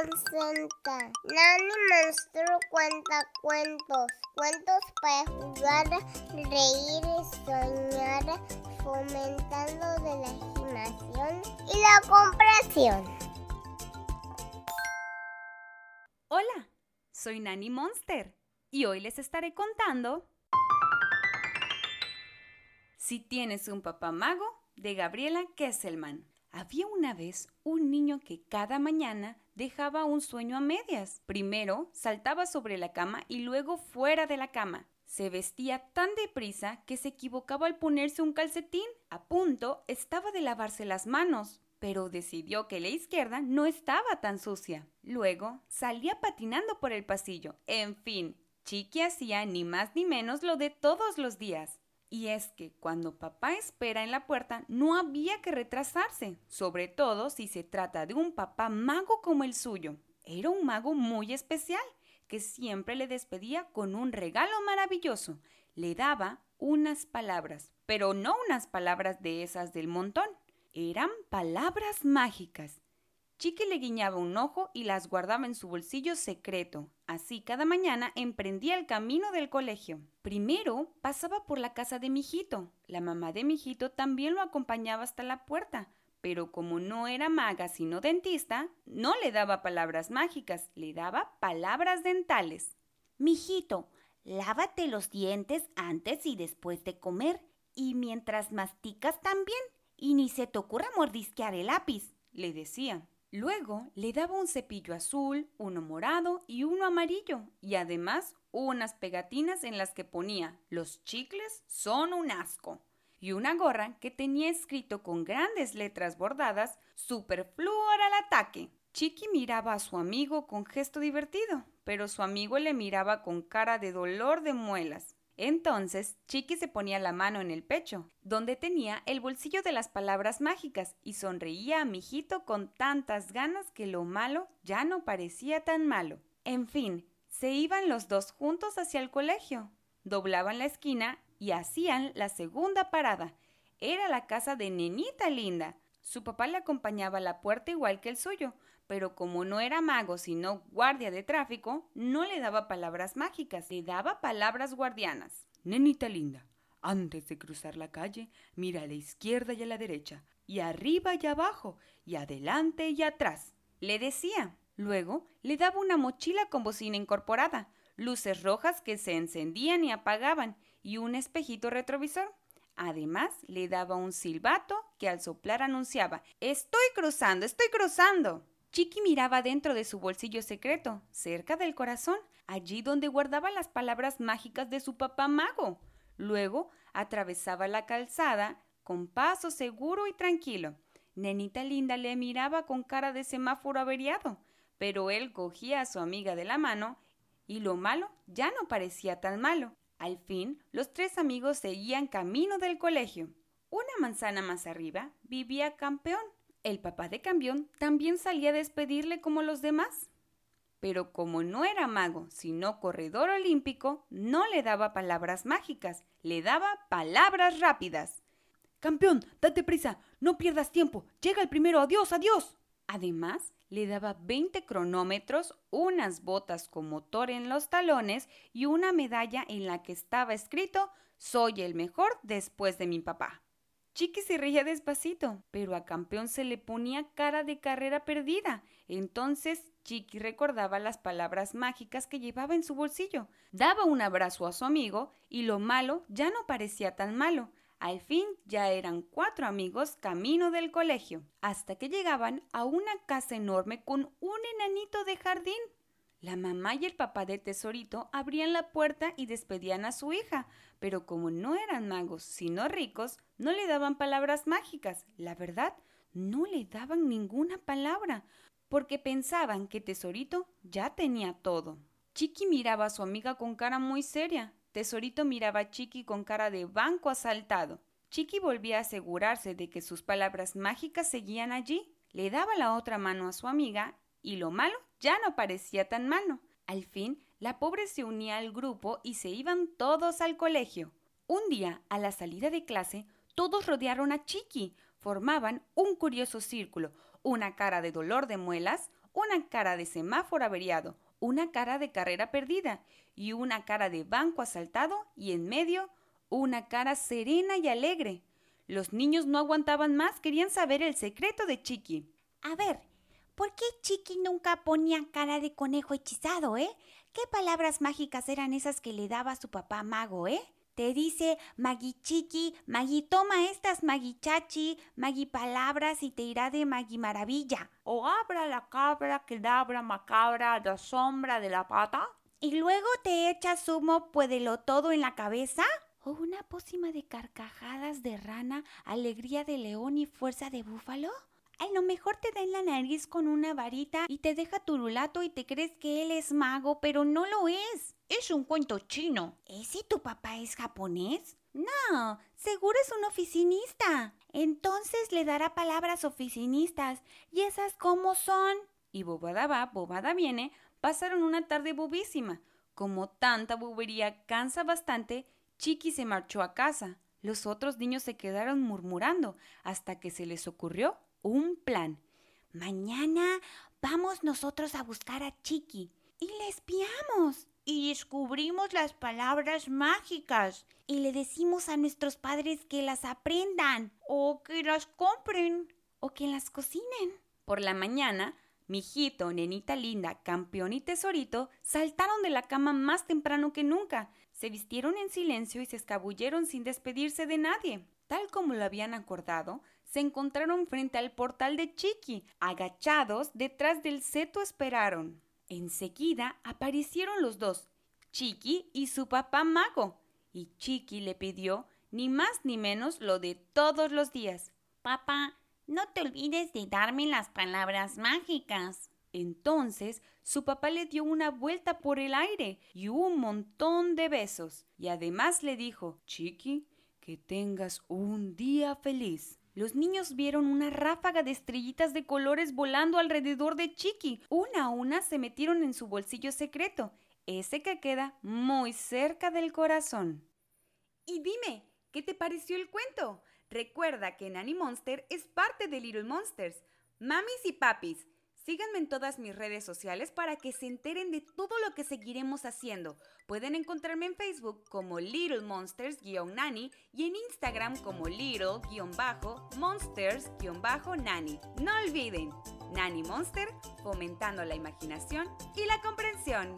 Nani Monstruo cuenta cuentos. Cuentos para jugar, reír soñar, fomentando de la imaginación y la comprensión. Hola, soy Nani Monster y hoy les estaré contando Si tienes un papá mago de Gabriela Kesselman. Había una vez un niño que cada mañana dejaba un sueño a medias. Primero saltaba sobre la cama y luego fuera de la cama. Se vestía tan deprisa que se equivocaba al ponerse un calcetín. A punto estaba de lavarse las manos, pero decidió que la izquierda no estaba tan sucia. Luego salía patinando por el pasillo. En fin, Chiqui hacía ni más ni menos lo de todos los días. Y es que cuando papá espera en la puerta no había que retrasarse, sobre todo si se trata de un papá mago como el suyo. Era un mago muy especial, que siempre le despedía con un regalo maravilloso. Le daba unas palabras, pero no unas palabras de esas del montón. Eran palabras mágicas. Chiqui le guiñaba un ojo y las guardaba en su bolsillo secreto. Así cada mañana emprendía el camino del colegio. Primero pasaba por la casa de mijito. La mamá de mijito también lo acompañaba hasta la puerta, pero como no era maga sino dentista, no le daba palabras mágicas, le daba palabras dentales. Mijito, lávate los dientes antes y después de comer, y mientras masticas también, y ni se te ocurra mordisquear el lápiz, le decía. Luego le daba un cepillo azul, uno morado y uno amarillo, y además unas pegatinas en las que ponía los chicles son un asco, y una gorra que tenía escrito con grandes letras bordadas Superfluor al ataque. Chiqui miraba a su amigo con gesto divertido, pero su amigo le miraba con cara de dolor de muelas. Entonces Chiqui se ponía la mano en el pecho, donde tenía el bolsillo de las palabras mágicas, y sonreía a Mijito con tantas ganas que lo malo ya no parecía tan malo. En fin, se iban los dos juntos hacia el colegio, doblaban la esquina y hacían la segunda parada. Era la casa de Nenita Linda. Su papá le acompañaba a la puerta igual que el suyo, pero como no era mago sino guardia de tráfico, no le daba palabras mágicas, le daba palabras guardianas. Nenita linda, antes de cruzar la calle, mira a la izquierda y a la derecha, y arriba y abajo, y adelante y atrás. Le decía. Luego le daba una mochila con bocina incorporada, luces rojas que se encendían y apagaban, y un espejito retrovisor. Además, le daba un silbato que al soplar anunciaba Estoy cruzando, estoy cruzando. Chiqui miraba dentro de su bolsillo secreto, cerca del corazón, allí donde guardaba las palabras mágicas de su papá mago. Luego atravesaba la calzada con paso seguro y tranquilo. Nenita linda le miraba con cara de semáforo averiado, pero él cogía a su amiga de la mano y lo malo ya no parecía tan malo. Al fin, los tres amigos seguían camino del colegio. Una manzana más arriba vivía Campeón, el papá de Cambión también salía a despedirle como los demás. Pero como no era mago, sino corredor olímpico, no le daba palabras mágicas, le daba palabras rápidas. Campeón, date prisa, no pierdas tiempo, llega el primero, adiós, adiós. Además, le daba 20 cronómetros, unas botas con motor en los talones y una medalla en la que estaba escrito Soy el mejor después de mi papá. Chiqui se reía despacito, pero a Campeón se le ponía cara de carrera perdida. Entonces Chiqui recordaba las palabras mágicas que llevaba en su bolsillo, daba un abrazo a su amigo y lo malo ya no parecía tan malo. Al fin ya eran cuatro amigos camino del colegio, hasta que llegaban a una casa enorme con un enanito de jardín. La mamá y el papá de Tesorito abrían la puerta y despedían a su hija, pero como no eran magos, sino ricos, no le daban palabras mágicas. La verdad, no le daban ninguna palabra, porque pensaban que Tesorito ya tenía todo. Chiqui miraba a su amiga con cara muy seria. Tesorito miraba a Chiqui con cara de banco asaltado. Chiqui volvía a asegurarse de que sus palabras mágicas seguían allí. Le daba la otra mano a su amiga y lo malo ya no parecía tan malo. Al fin, la pobre se unía al grupo y se iban todos al colegio. Un día, a la salida de clase, todos rodearon a Chiqui. Formaban un curioso círculo, una cara de dolor de muelas, una cara de semáforo averiado, una cara de carrera perdida y una cara de banco asaltado y en medio una cara serena y alegre. Los niños no aguantaban más, querían saber el secreto de Chiqui. A ver, ¿por qué Chiqui nunca ponía cara de conejo hechizado, eh? ¿Qué palabras mágicas eran esas que le daba su papá mago, eh? Te dice Magui Chiqui, Magui toma estas Magui Chachi, Magui palabras y te irá de Magui maravilla. O abra la cabra que labra macabra la sombra de la pata. Y luego te echa zumo puédelo todo en la cabeza. O una pócima de carcajadas de rana, alegría de león y fuerza de búfalo. A lo mejor te da en la nariz con una varita y te deja turulato y te crees que él es mago, pero no lo es. Es un cuento chino. ¿Ese tu papá es japonés? No, seguro es un oficinista. Entonces le dará palabras oficinistas. ¿Y esas cómo son? Y bobada va, bobada viene, pasaron una tarde bobísima. Como tanta bobería cansa bastante, Chiqui se marchó a casa. Los otros niños se quedaron murmurando hasta que se les ocurrió un plan. Mañana vamos nosotros a buscar a Chiqui y le espiamos. Y descubrimos las palabras mágicas. Y le decimos a nuestros padres que las aprendan. O que las compren. O que las cocinen. Por la mañana, Mijito, nenita linda, campeón y tesorito saltaron de la cama más temprano que nunca, se vistieron en silencio y se escabulleron sin despedirse de nadie. Tal como lo habían acordado, se encontraron frente al portal de Chiqui. Agachados, detrás del seto esperaron. Enseguida aparecieron los dos, Chiqui y su papá mago. Y Chiqui le pidió ni más ni menos lo de todos los días. Papá, no te olvides de darme las palabras mágicas. Entonces su papá le dio una vuelta por el aire y un montón de besos. Y además le dijo, Chiqui, que tengas un día feliz. Los niños vieron una ráfaga de estrellitas de colores volando alrededor de Chiqui. Una a una se metieron en su bolsillo secreto, ese que queda muy cerca del corazón. Y dime, ¿qué te pareció el cuento? Recuerda que Nanny Monster es parte de Little Monsters. Mamis y papis, Síganme en todas mis redes sociales para que se enteren de todo lo que seguiremos haciendo. Pueden encontrarme en Facebook como Little Monsters-Nanny y en Instagram como Little-Monsters-Nanny. No olviden, Nanny Monster fomentando la imaginación y la comprensión.